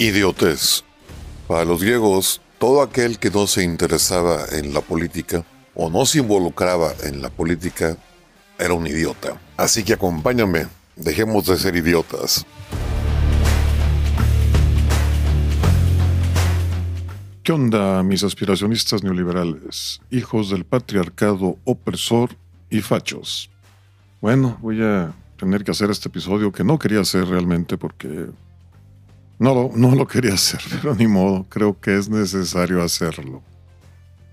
Idiotez. Para los griegos, todo aquel que no se interesaba en la política o no se involucraba en la política era un idiota. Así que acompáñame, dejemos de ser idiotas. ¿Qué onda, mis aspiracionistas neoliberales, hijos del patriarcado opresor y fachos? Bueno, voy a tener que hacer este episodio que no quería hacer realmente porque no, no lo quería hacer, pero ni modo, creo que es necesario hacerlo.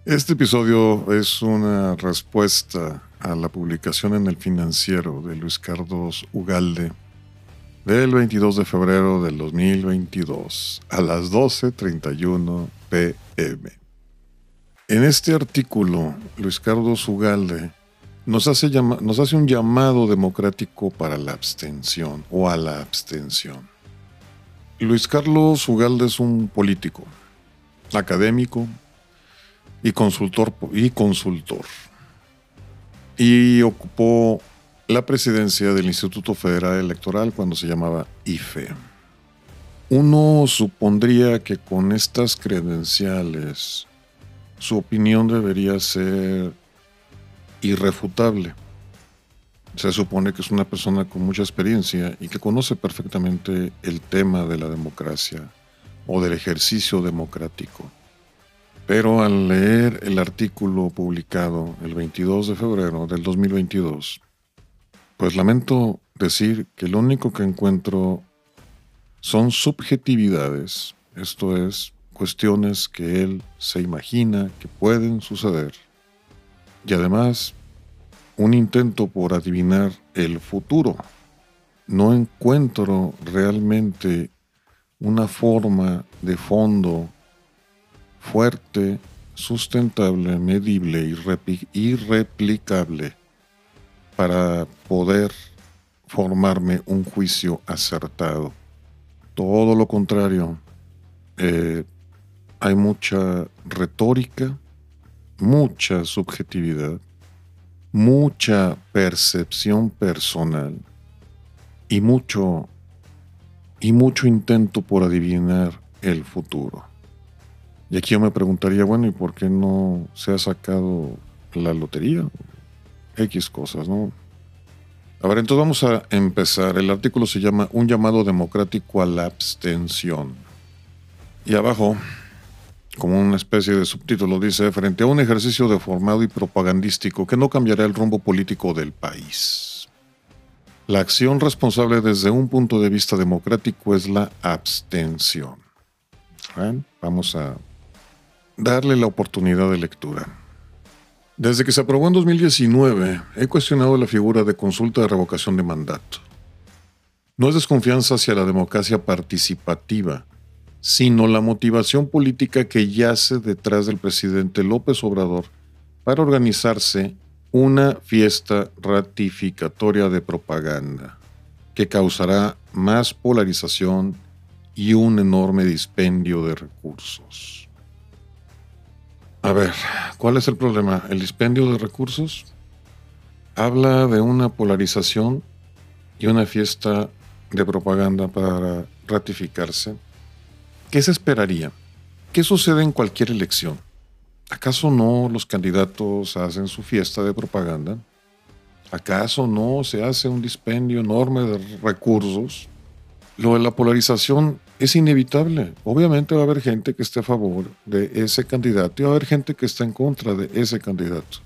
Este episodio es una respuesta a la publicación en el financiero de Luis Carlos Ugalde del 22 de febrero del 2022 a las 12.31 pm. En este artículo, Luis Carlos Ugalde nos hace, nos hace un llamado democrático para la abstención o a la abstención. Luis Carlos Ugalde es un político, académico y consultor, y consultor. Y ocupó la presidencia del Instituto Federal Electoral cuando se llamaba IFE. Uno supondría que con estas credenciales su opinión debería ser irrefutable se supone que es una persona con mucha experiencia y que conoce perfectamente el tema de la democracia o del ejercicio democrático. Pero al leer el artículo publicado el 22 de febrero del 2022, pues lamento decir que lo único que encuentro son subjetividades, esto es, cuestiones que él se imagina que pueden suceder. Y además un intento por adivinar el futuro. No encuentro realmente una forma de fondo fuerte, sustentable, medible y replicable para poder formarme un juicio acertado. Todo lo contrario, eh, hay mucha retórica, mucha subjetividad mucha percepción personal y mucho y mucho intento por adivinar el futuro. Y aquí yo me preguntaría, bueno, ¿y por qué no se ha sacado la lotería? X cosas, ¿no? A ver, entonces vamos a empezar. El artículo se llama Un llamado democrático a la abstención. Y abajo como una especie de subtítulo, dice, frente a un ejercicio deformado y propagandístico que no cambiará el rumbo político del país. La acción responsable desde un punto de vista democrático es la abstención. Vamos a darle la oportunidad de lectura. Desde que se aprobó en 2019, he cuestionado la figura de consulta de revocación de mandato. No es desconfianza hacia la democracia participativa, sino la motivación política que yace detrás del presidente López Obrador para organizarse una fiesta ratificatoria de propaganda que causará más polarización y un enorme dispendio de recursos. A ver, ¿cuál es el problema? ¿El dispendio de recursos? Habla de una polarización y una fiesta de propaganda para ratificarse ¿Qué se esperaría? ¿Qué sucede en cualquier elección? ¿Acaso no los candidatos hacen su fiesta de propaganda? ¿Acaso no se hace un dispendio enorme de recursos? Lo de la polarización es inevitable. Obviamente va a haber gente que esté a favor de ese candidato y va a haber gente que está en contra de ese candidato.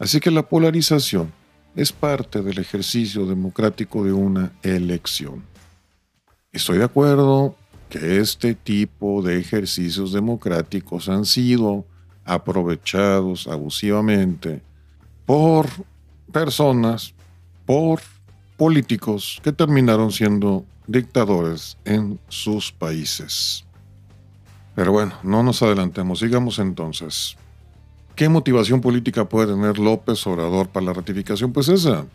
Así que la polarización es parte del ejercicio democrático de una elección. Estoy de acuerdo que este tipo de ejercicios democráticos han sido aprovechados abusivamente por personas, por políticos que terminaron siendo dictadores en sus países. Pero bueno, no nos adelantemos, sigamos entonces. ¿Qué motivación política puede tener López Obrador para la ratificación? Pues esa,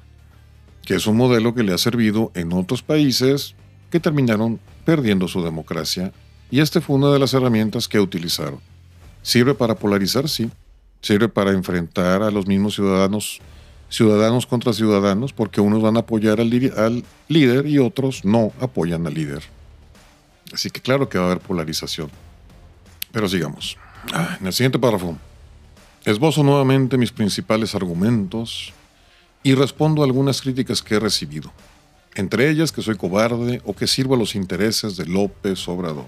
que es un modelo que le ha servido en otros países que terminaron perdiendo su democracia, y esta fue una de las herramientas que utilizaron. Sirve para polarizar, sí. Sirve para enfrentar a los mismos ciudadanos, ciudadanos contra ciudadanos, porque unos van a apoyar al, líder y otros no apoyan al líder. Así que claro que va a haber polarización. Pero sigamos. Ah, en el siguiente párrafo. Esbozo nuevamente mis principales argumentos y respondo a algunas críticas que he recibido, entre ellas que soy cobarde o que sirvo a los intereses de López Obrador.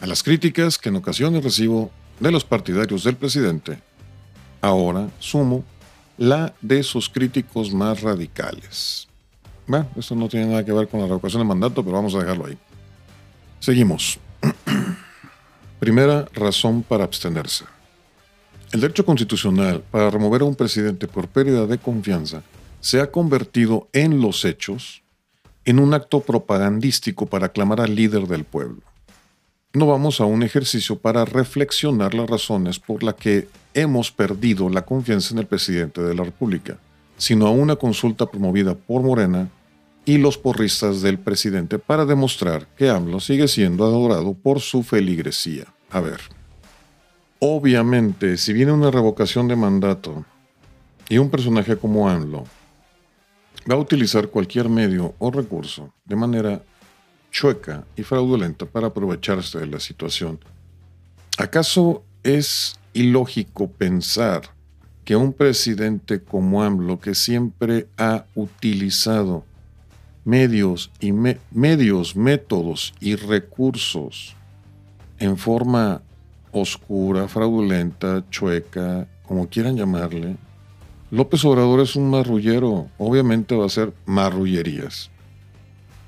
A las críticas que en ocasiones recibo de los partidarios del presidente, ahora sumo la de sus críticos más radicales. Bueno, esto no tiene nada que ver con la revocación de mandato, pero vamos a dejarlo ahí. Seguimos. Primera razón para abstenerse. El derecho constitucional para remover a un presidente por pérdida de confianza se ha convertido en los hechos en un acto propagandístico para aclamar al líder del pueblo. No vamos a un ejercicio para reflexionar las razones por las que hemos perdido la confianza en el presidente de la República, sino a una consulta promovida por Morena y los porristas del presidente para demostrar que AMLO sigue siendo adorado por su feligresía. A ver, obviamente, si viene una revocación de mandato y un personaje como AMLO va a utilizar cualquier medio o recurso de manera chueca y fraudulenta para aprovecharse de la situación, ¿acaso es ilógico pensar que un presidente como AMLO, que siempre ha utilizado medios y medios, métodos y recursos en forma oscura, fraudulenta, chueca, como quieran llamarle, López Obrador es un marrullero, obviamente va a ser marrullerías.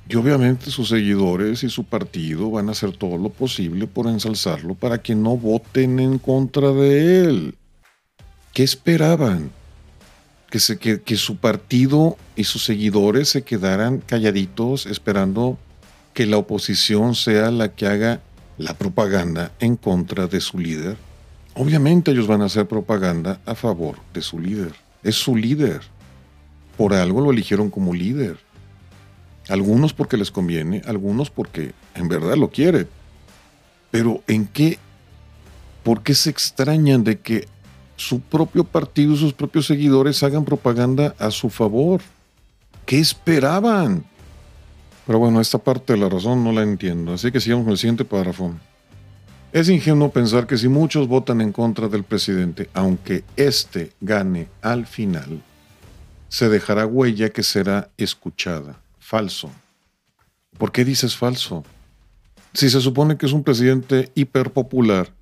Y obviamente sus seguidores y su partido van a hacer todo lo posible por ensalzarlo para que no voten en contra de él. ¿Qué esperaban? Que, que su partido y sus seguidores se quedaran calladitos esperando que la oposición sea la que haga la propaganda en contra de su líder. Obviamente ellos van a hacer propaganda a favor de su líder. Es su líder. Por algo lo eligieron como líder. Algunos porque les conviene, algunos porque en verdad lo quieren. Pero ¿en qué? ¿Por qué se extrañan de que su propio partido sus propios seguidores hagan propaganda a su favor? ¿Qué esperaban? Pero bueno, esta parte de la razón no la entiendo, así que sigamos con el siguiente párrafo. Es ingenuo pensar que si muchos votan en contra del presidente, aunque éste gane al final, se dejará huella que será escuchada falso. ¿Por qué dices falso? Si se supone que es un presidente hiperpopular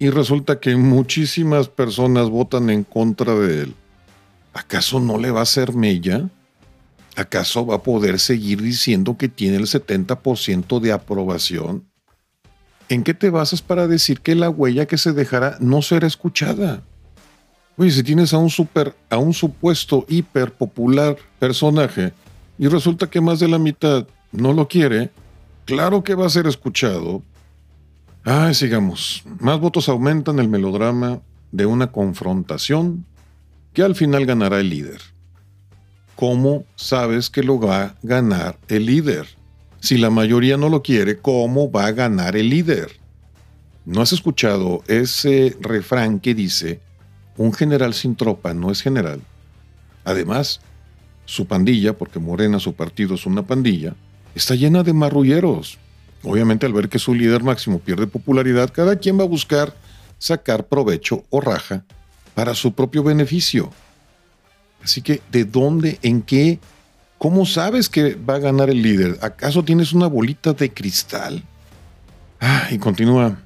y resulta que muchísimas personas votan en contra de él, ¿acaso no le va a hacer mella? ¿Acaso va a poder seguir diciendo que tiene el 70% de aprobación? ¿En qué te basas para decir que la huella que se dejará no será escuchada? Oye, si tienes a un super, a un supuesto hiperpopular personaje y resulta que más de la mitad no lo quiere, claro que va a ser escuchado. Ay, sigamos. Más votos aumentan el melodrama de una confrontación que al final ganará el líder. ¿Cómo sabes que lo va a ganar el líder? Si la mayoría no lo quiere, ¿cómo va a ganar el líder? ¿No has escuchado ese refrán que dice, un general sin tropa no es general? Además, su pandilla, porque Morena, su partido es una pandilla, está llena de marrulleros. Obviamente al ver que su líder máximo pierde popularidad, cada quien va a buscar sacar provecho o raja para su propio beneficio. Así que, ¿de dónde, en qué, cómo sabes que va a ganar el líder? ¿Acaso tienes una bolita de cristal? Ah, y continúa.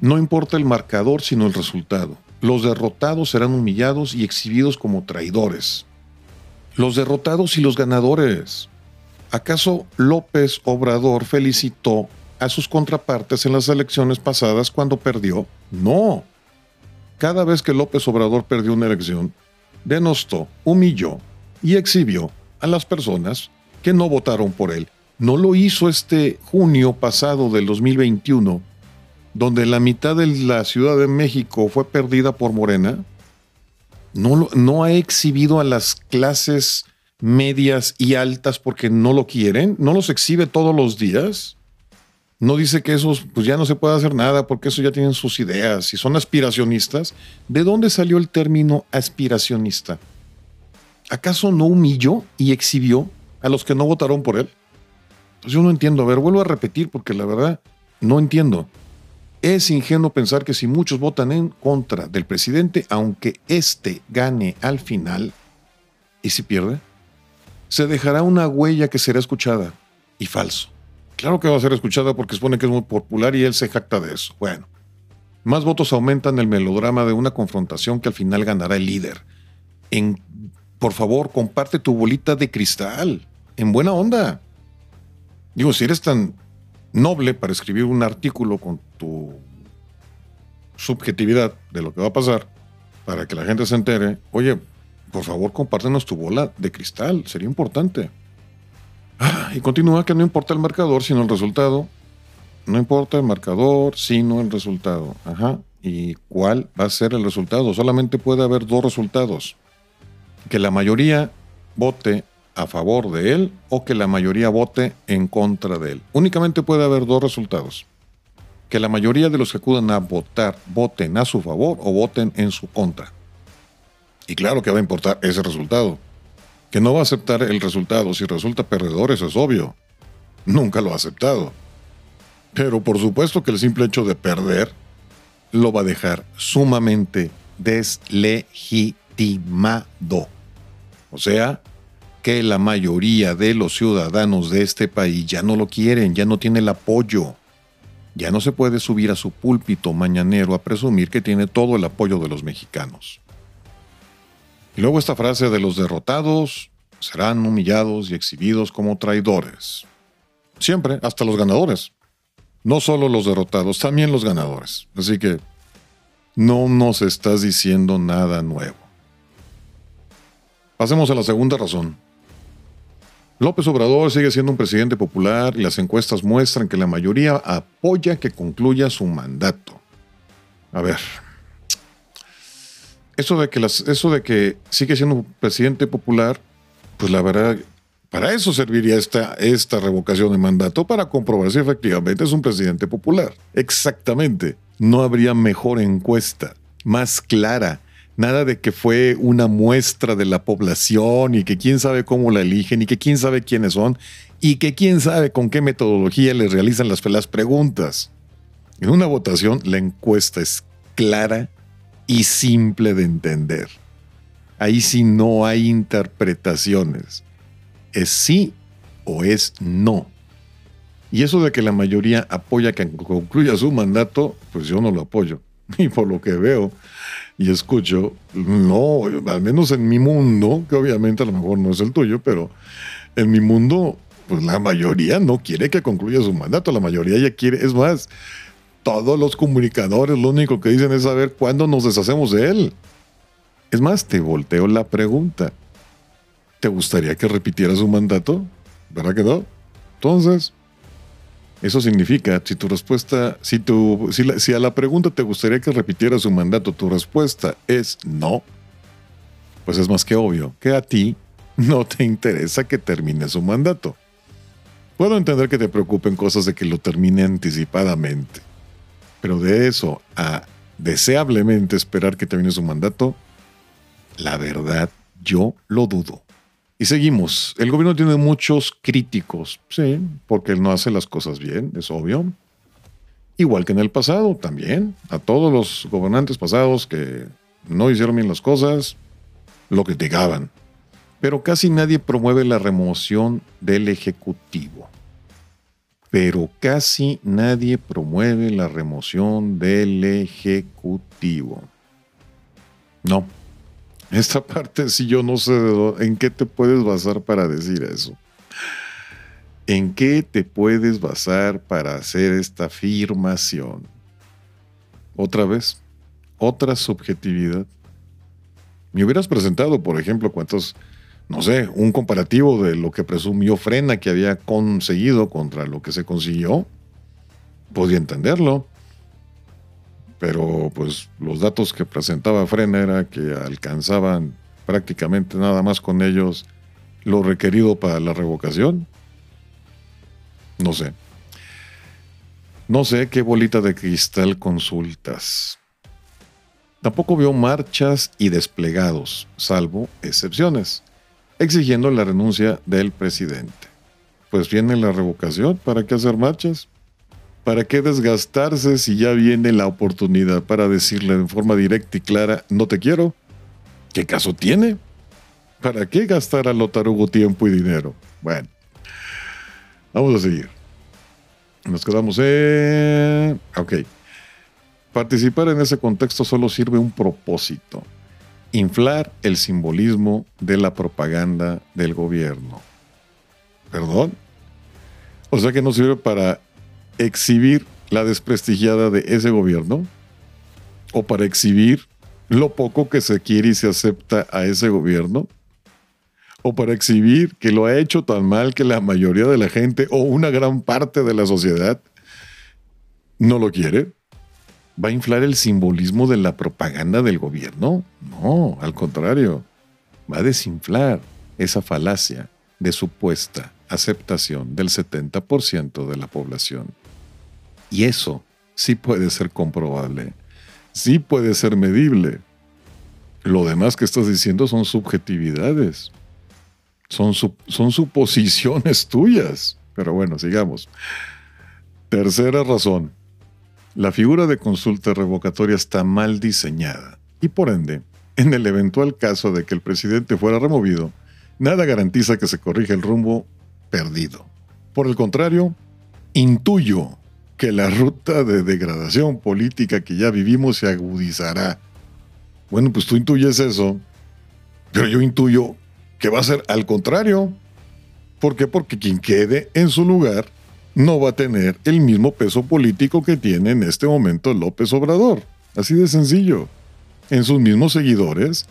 No importa el marcador, sino el resultado. Los derrotados serán humillados y exhibidos como traidores los derrotados y los ganadores. ¿Acaso López Obrador felicitó a sus contrapartes en las elecciones pasadas cuando perdió? No. Cada vez que López Obrador perdió una elección, denostó, humilló y exhibió a las personas que no votaron por él. No lo hizo este junio pasado del 2021, donde la mitad de la Ciudad de México fue perdida por Morena no, no ha exhibido a las clases medias y altas porque no lo quieren, no los exhibe todos los días. No dice que esos, pues ya no se puede hacer nada porque eso ya tienen sus ideas y son aspiracionistas. ¿De dónde salió el término aspiracionista? ¿Acaso no humilló y exhibió a los que no votaron por él? Entonces yo no entiendo. A ver, vuelvo a repetir porque la verdad no entiendo. Es ingenuo pensar que si muchos votan en contra del presidente, aunque éste gane al final, ¿y si pierde? Se dejará una huella que será escuchada. Y falso. Claro que va a ser escuchada porque supone que es muy popular y él se jacta de eso. Bueno, más votos aumentan el melodrama de una confrontación que al final ganará el líder. En, por favor, comparte tu bolita de cristal. En buena onda. Digo, si eres tan noble para escribir un artículo con tu subjetividad de lo que va a pasar, para que la gente se entere, oye, por favor compártenos tu bola de cristal, sería importante. Ah, y continúa que no importa el marcador, sino el resultado. No importa el marcador, sino el resultado. Ajá. ¿Y cuál va a ser el resultado? Solamente puede haber dos resultados. Que la mayoría vote a favor de él o que la mayoría vote en contra de él. Únicamente puede haber dos resultados. Que la mayoría de los que acudan a votar voten a su favor o voten en su contra. Y claro que va a importar ese resultado. Que no va a aceptar el resultado si resulta perdedor, eso es obvio. Nunca lo ha aceptado. Pero por supuesto que el simple hecho de perder lo va a dejar sumamente deslegitimado. O sea, que la mayoría de los ciudadanos de este país ya no lo quieren, ya no tiene el apoyo. Ya no se puede subir a su púlpito mañanero a presumir que tiene todo el apoyo de los mexicanos. Y luego esta frase de los derrotados serán humillados y exhibidos como traidores. Siempre, hasta los ganadores. No solo los derrotados, también los ganadores. Así que no nos estás diciendo nada nuevo. Pasemos a la segunda razón. López Obrador sigue siendo un presidente popular y las encuestas muestran que la mayoría apoya que concluya su mandato. A ver, eso de que, eso de que sigue siendo un presidente popular, pues la verdad, para eso serviría esta, esta revocación de mandato, para comprobar si efectivamente es un presidente popular. Exactamente. No habría mejor encuesta, más clara, Nada de que fue una muestra de la población y que quién sabe cómo la eligen y que quién sabe quiénes son y que quién sabe con qué metodología les realizan las, las preguntas. En una votación la encuesta es clara y simple de entender. Ahí sí no hay interpretaciones. Es sí o es no. Y eso de que la mayoría apoya que concluya su mandato, pues yo no lo apoyo. Y por lo que veo, y escucho, no, al menos en mi mundo, que obviamente a lo mejor no es el tuyo, pero en mi mundo, pues la mayoría no quiere que concluya su mandato, la mayoría ya quiere, es más, todos los comunicadores lo único que dicen es saber cuándo nos deshacemos de él. Es más, te volteo la pregunta. ¿Te gustaría que repitiera su mandato? ¿Verdad que no? Entonces, eso significa, si tu respuesta, si, tu, si, a la pregunta te gustaría que repitiera su mandato, tu respuesta es no, pues es más que obvio que a ti no te interesa que termine su mandato. Puedo entender que te preocupen cosas de que lo termine anticipadamente, pero de eso a deseablemente esperar que termine su mandato, la verdad yo lo dudo. Y seguimos. El gobierno tiene muchos críticos, sí, porque él no hace las cosas bien, es obvio. Igual que en el pasado también. A todos los gobernantes pasados que no hicieron bien las cosas, lo criticaban. Pero casi nadie promueve la remoción del Ejecutivo. Pero casi nadie promueve la remoción del Ejecutivo. No, esta parte sí yo no sé en qué te puedes basar para decir eso. ¿En qué te puedes basar para hacer esta afirmación? Otra vez, otra subjetividad. Me hubieras presentado, por ejemplo, cuántos, no sé, un comparativo de lo que presumió Frena que había conseguido contra lo que se consiguió. Podía entenderlo pero pues los datos que presentaba Frena era que alcanzaban prácticamente nada más con ellos lo requerido para la revocación. No sé. No sé qué bolita de cristal consultas. Tampoco vio marchas y desplegados, salvo excepciones, exigiendo la renuncia del presidente. pues viene la revocación. ¿Para qué hacer marchas? ¿Para qué desgastarse si ya viene la oportunidad para decirle de forma directa y clara, no te quiero? ¿Qué caso tiene? ¿Para qué gastar a lo tarugo tiempo y dinero? Bueno, vamos a seguir. Nos quedamos en... Ok. Participar en ese contexto solo sirve un propósito. Inflar el simbolismo de la propaganda del gobierno. ¿Perdón? O sea que no sirve para exhibir la desprestigiada de ese gobierno o para exhibir lo poco que se quiere y se acepta a ese gobierno o para exhibir que lo ha hecho tan mal que la mayoría de la gente o una gran parte de la sociedad no lo quiere. ¿Va a inflar el simbolismo de la propaganda del gobierno? No, al contrario, va a desinflar esa falacia de supuesta aceptación del 70% de la población. Y eso sí puede ser comprobable, sí puede ser medible. Lo demás que estás diciendo son subjetividades, son, son suposiciones tuyas. Pero bueno, sigamos. Tercera razón. La figura de consulta revocatoria está mal diseñada y por ende, en el eventual caso de que el presidente fuera removido, nada garantiza que se corrija el rumbo perdido. Por el contrario, intuyo que la ruta de degradación política que ya vivimos se agudizará. Bueno, pues tú intuyes eso, pero yo intuyo que va a ser al contrario. ¿Por qué? Porque quien quede en su lugar no va a tener el mismo peso político que tiene en este momento López Obrador. Así de sencillo. En sus mismos seguidores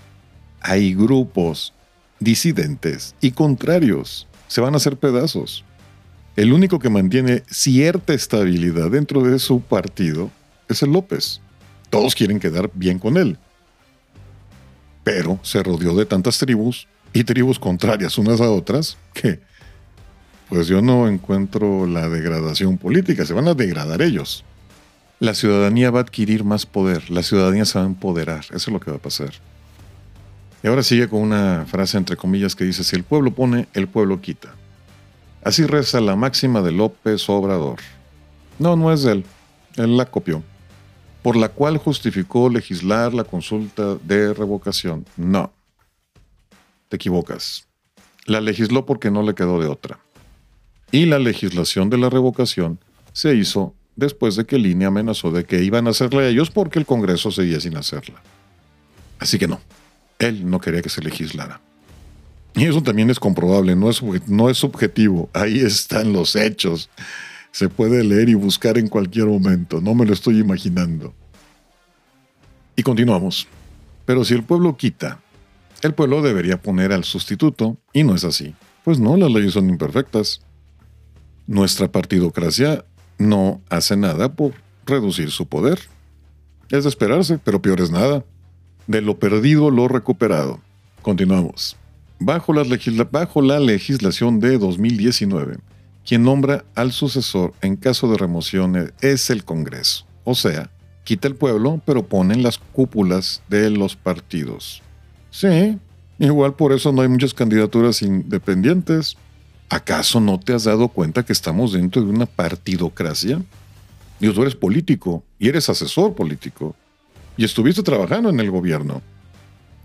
hay grupos disidentes y contrarios. Se van a hacer pedazos. El único que mantiene cierta estabilidad dentro de su partido es el López. Todos quieren quedar bien con él. Pero se rodeó de tantas tribus y tribus contrarias unas a otras que pues yo no encuentro la degradación política, se van a degradar ellos. La ciudadanía va a adquirir más poder, la ciudadanía se va a empoderar, eso es lo que va a pasar. Y ahora sigue con una frase entre comillas que dice, si el pueblo pone, el pueblo quita. Así reza la máxima de López Obrador. No, no es de él. Él la copió. Por la cual justificó legislar la consulta de revocación. No. Te equivocas. La legisló porque no le quedó de otra. Y la legislación de la revocación se hizo después de que Línea amenazó de que iban a hacerla ellos porque el Congreso seguía sin hacerla. Así que no, él no quería que se legislara. Y eso también es comprobable, no es, no es subjetivo, ahí están los hechos. Se puede leer y buscar en cualquier momento, no me lo estoy imaginando. Y continuamos. Pero si el pueblo quita, el pueblo debería poner al sustituto, y no es así. Pues no, las leyes son imperfectas. Nuestra partidocracia no hace nada por reducir su poder. Es de esperarse, pero peor es nada. De lo perdido, lo recuperado. Continuamos. Bajo la, legislación de 2019, quien nombra al sucesor en caso de remoción es el Congreso. O sea, quita el pueblo, pero pone en las cúpulas de los partidos. Sí, igual por eso no hay muchas candidaturas independientes. ¿Acaso no te has dado cuenta que estamos dentro de una partidocracia? Y tú eres político y eres asesor político y estuviste trabajando en el gobierno.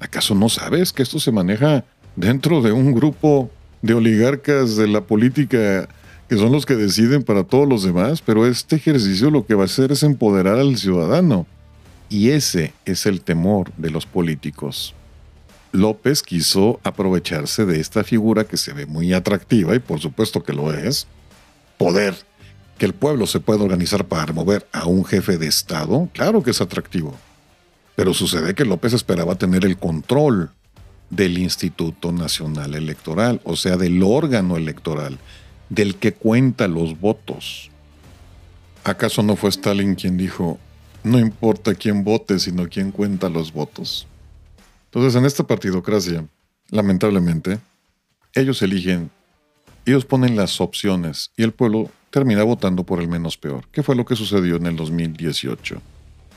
¿Acaso no sabes que esto se maneja dentro de un grupo de oligarcas de la política que son los que deciden para todos los demás, pero este ejercicio lo que va a hacer es empoderar al ciudadano. Y ese es el temor de los políticos. López quiso aprovecharse de esta figura que se ve muy atractiva y por supuesto que lo es. Poder. Que el pueblo se pueda organizar para remover a un jefe de Estado, claro que es atractivo. Pero sucede que López esperaba tener el control del Instituto Nacional Electoral, o sea, del órgano electoral, del que cuenta los votos. ¿Acaso no fue Stalin quien dijo, no importa quién vote, sino quién cuenta los votos? Entonces, en esta partidocracia, lamentablemente, ellos eligen, ellos ponen las opciones y el pueblo termina votando por el menos peor, que fue lo que sucedió en el 2018.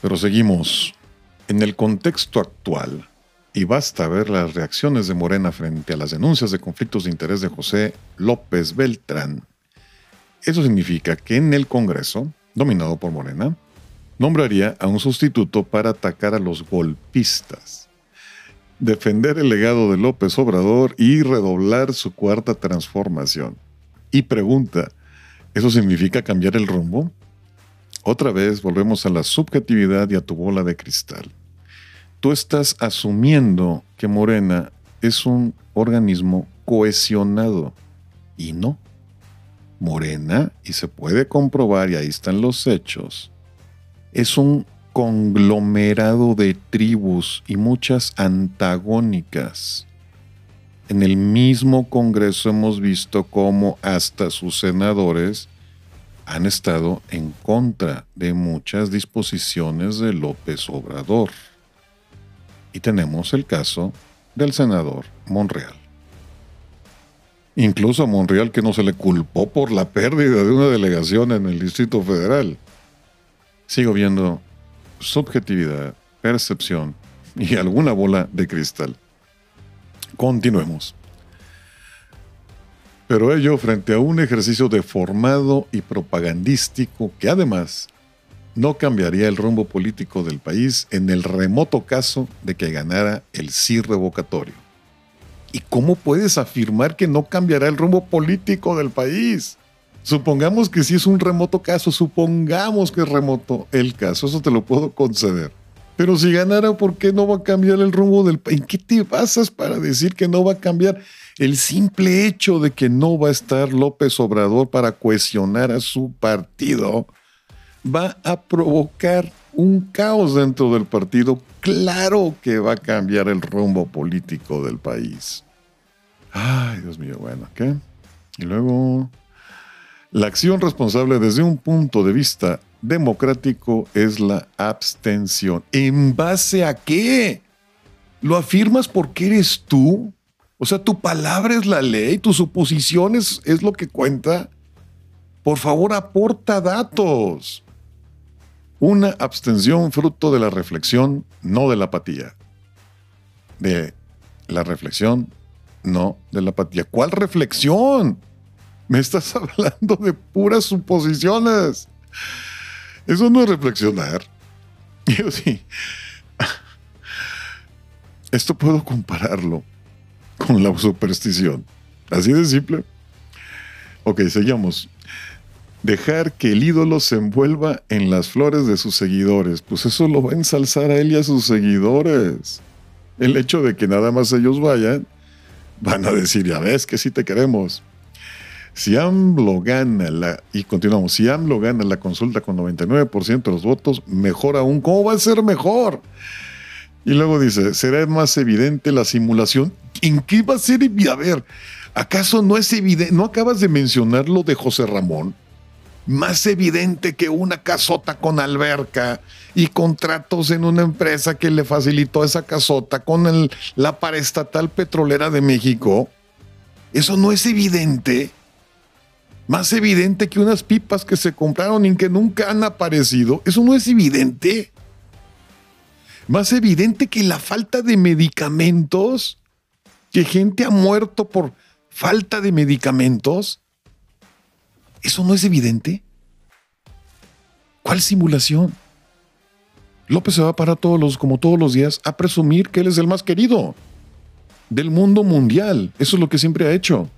Pero seguimos. En el contexto actual, y basta ver las reacciones de Morena frente a las denuncias de conflictos de interés de José López Beltrán. Eso significa que en el Congreso, dominado por Morena, nombraría a un sustituto para atacar a los golpistas, defender el legado de López Obrador y redoblar su cuarta transformación. Y pregunta, ¿eso significa cambiar el rumbo? Otra vez volvemos a la subjetividad y a tu bola de cristal. Tú estás asumiendo que Morena es un organismo cohesionado y no. Morena, y se puede comprobar, y ahí están los hechos, es un conglomerado de tribus y muchas antagónicas. En el mismo Congreso hemos visto cómo hasta sus senadores han estado en contra de muchas disposiciones de López Obrador. Y tenemos el caso del senador Monreal. Incluso a Monreal que no se le culpó por la pérdida de una delegación en el Distrito Federal. Sigo viendo subjetividad, percepción y alguna bola de cristal. Continuemos. Pero ello frente a un ejercicio deformado y propagandístico que además no cambiaría el rumbo político del país en el remoto caso de que ganara el sí revocatorio. ¿Y cómo puedes afirmar que no cambiará el rumbo político del país? Supongamos que sí es un remoto caso, supongamos que es remoto el caso, eso te lo puedo conceder. Pero si ganara, ¿por qué no va a cambiar el rumbo del país? ¿En qué te basas para decir que no va a cambiar? El simple hecho de que no va a estar López Obrador para cohesionar a su partido va a provocar un caos dentro del partido. Claro que va a cambiar el rumbo político del país. Ay, Dios mío, bueno, ¿qué? Y luego, la acción responsable desde un punto de vista democrático es la abstención. ¿En base a qué? ¿Lo afirmas porque eres tú? O sea, tu palabra es la ley, tus suposiciones es lo que cuenta. Por favor, aporta datos. Una abstención fruto de la reflexión, no de la apatía. De la reflexión, no de la apatía. ¿Cuál reflexión? Me estás hablando de puras suposiciones. Eso no es reflexionar. Yo sí. Esto puedo compararlo con la superstición. Así de simple. Ok, seguimos. Dejar que el ídolo se envuelva en las flores de sus seguidores. Pues eso lo va a ensalzar a él y a sus seguidores. El hecho de que nada más ellos vayan, van a decir, ya ves que sí te queremos. Si AMLO gana la, y continuamos, si AMLO gana la consulta con 99% de los votos, mejor aún. ¿Cómo va a ser mejor? Y luego dice, será más evidente la simulación. ¿En qué va a ser? A ver, ¿acaso no es evidente? ¿No acabas de mencionar lo de José Ramón? Más evidente que una casota con alberca y contratos en una empresa que le facilitó esa casota con la paraestatal petrolera de México. ¿Eso no es evidente? Más evidente que unas pipas que se compraron y que nunca han aparecido. ¿Eso no es evidente? Más evidente que la falta de medicamentos, que gente ha muerto por falta de medicamentos. ¿Eso no es evidente? ¿Cuál simulación? López se va para todos los, como todos los días, a presumir que él es el más querido del mundo mundial. Eso es lo que siempre ha hecho.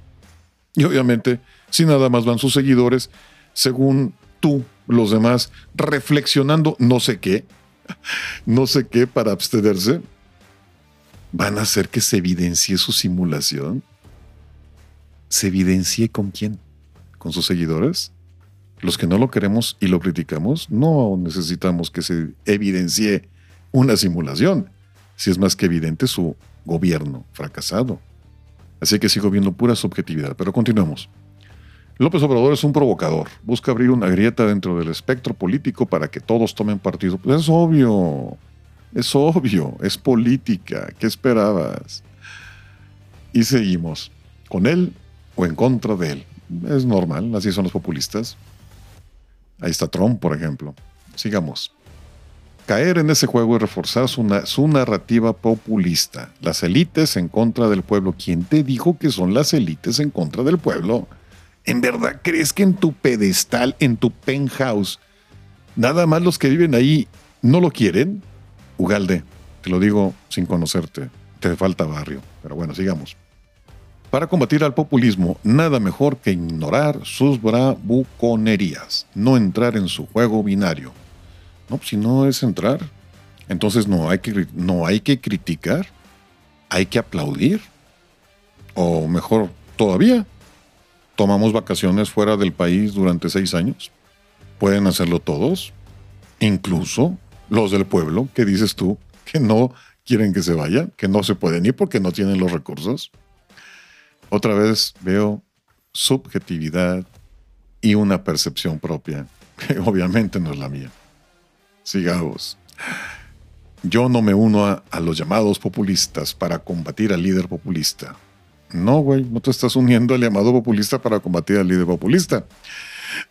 Y obviamente, si nada más van sus seguidores, según tú, los demás, reflexionando no sé qué, no sé qué para abstenerse, van a hacer que se evidencie su simulación. ¿Se evidencie con quién? ¿Con sus seguidores? Los que no lo queremos y lo criticamos, no necesitamos que se evidencie una simulación, si es más que evidente su gobierno fracasado. Así que sigo viendo pura subjetividad, pero continuamos. López Obrador es un provocador, busca abrir una grieta dentro del espectro político para que todos tomen partido. Pues es obvio, es obvio, es política, ¿qué esperabas? Y seguimos, con él o en contra de él. Es normal, así son los populistas. Ahí está Trump, por ejemplo. Sigamos. caer en ese juego y reforzar su, narrativa populista. Las élites en contra del pueblo. ¿Quién te dijo que son las élites en contra del pueblo? ¿En verdad crees que en tu pedestal, en tu penthouse, nada más los que viven ahí no lo quieren? Ugalde, te lo digo sin conocerte, te falta barrio. Pero bueno, sigamos. Para combatir al populismo, nada mejor que ignorar sus bravuconerías, no entrar en su juego binario. No, pues, si no es entrar, entonces no hay que, no hay que criticar, hay que aplaudir. O mejor todavía, tomamos vacaciones fuera del país durante seis años. Pueden hacerlo todos, incluso los del pueblo, que dices tú, que no quieren que se vaya, que no se pueden ir porque no tienen los recursos. Otra vez veo subjetividad y una percepción propia, que obviamente no es la mía. Sigamos. Yo no me uno a, los llamados populistas para combatir al líder populista. No, güey, no te estás uniendo al llamado populista para combatir al líder populista.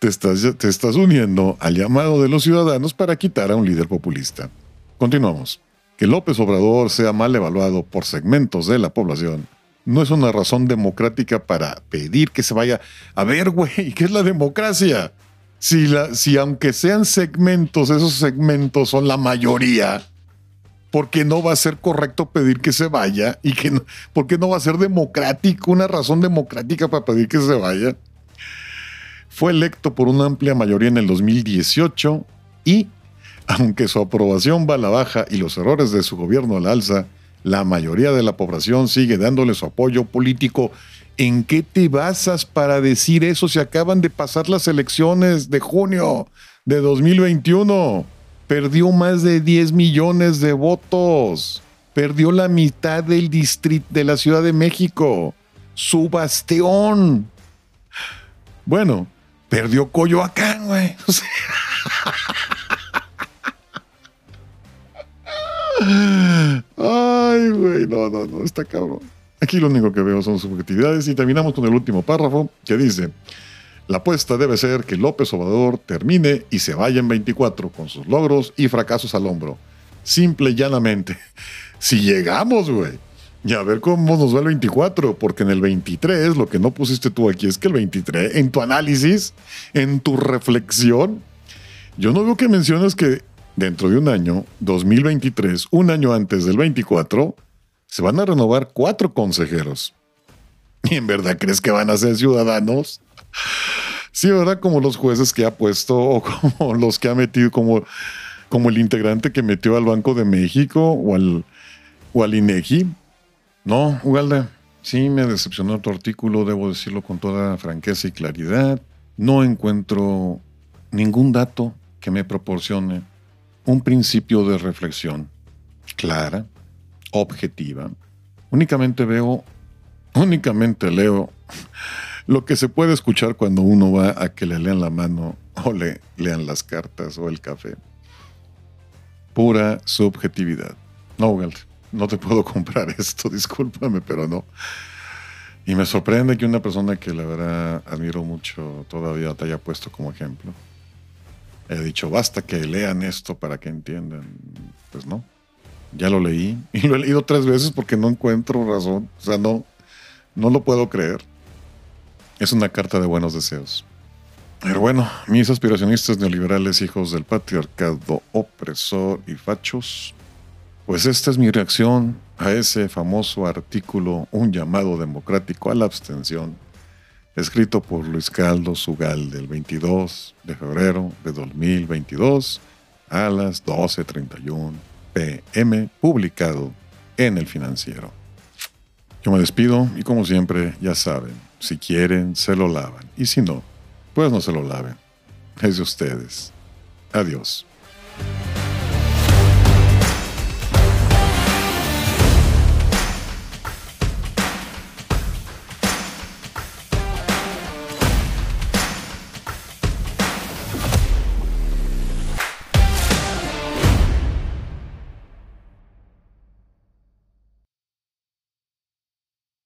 Te estás, te estás uniendo al llamado de los ciudadanos para quitar a un líder populista. Continuamos. Que López Obrador sea mal evaluado por segmentos de la población no es una razón democrática para pedir que se vaya. A ver, güey, ¿qué es la democracia? Si, la, si aunque sean segmentos, esos segmentos son la mayoría, ¿por qué no va a ser correcto pedir que se vaya? ¿Y que no, por qué no va a ser democrático, una razón democrática para pedir que se vaya? Fue electo por una amplia mayoría en el 2018 y, aunque su aprobación va a la baja y los errores de su gobierno a la alza, la mayoría de la población sigue dándole su apoyo político. ¿En qué te basas para decir eso si acaban de pasar las elecciones de junio de 2021? Perdió más de 10 millones de votos. Perdió la mitad del distrito de la Ciudad de México. Su bastión. Bueno, perdió Coyoacán, güey. O sea, Ay, güey, no, no, no, está cabrón. Aquí lo único que veo son subjetividades y terminamos con el último párrafo que dice, la apuesta debe ser que López Obrador termine y se vaya en 24 con sus logros y fracasos al hombro. Simple y llanamente. Si llegamos, güey. Y a ver cómo nos va el 24, porque en el 23, lo que no pusiste tú aquí es que el 23, en tu análisis, en tu reflexión, yo no veo que menciones que dentro de un año, 2023, un año antes del 24, se van a renovar cuatro consejeros. ¿Y en verdad crees que van a ser ciudadanos? Sí, ¿verdad? Como los jueces que ha puesto o como los que ha metido, como, como el integrante que metió al Banco de México o al, o al INEGI. No, Ugalde, sí me decepcionó tu artículo, debo decirlo con toda franqueza y claridad. No encuentro ningún dato que me proporcione un principio de reflexión clara, objetiva. Únicamente veo, únicamente leo lo que se puede escuchar cuando uno va a que le lean la mano o le lean las cartas o el café. Pura subjetividad. No, no te puedo comprar esto, discúlpame, pero no. Y me sorprende que una persona que la verdad admiro mucho todavía te haya puesto como ejemplo. He dicho, basta que lean esto para que entiendan. Pues no. Ya lo leí y lo he leído tres veces porque no encuentro razón. O sea, no, no lo puedo creer. Es una carta de buenos deseos. Pero bueno, mis aspiracionistas neoliberales, hijos del patriarcado opresor y fachos, pues esta es mi reacción a ese famoso artículo, un llamado democrático a la abstención escrito por Luis Caldo Sugal del 22 de febrero de 2022 a las 12.31 pm, publicado en el financiero. Yo me despido y como siempre, ya saben, si quieren, se lo lavan y si no, pues no se lo laven. Es de ustedes. Adiós.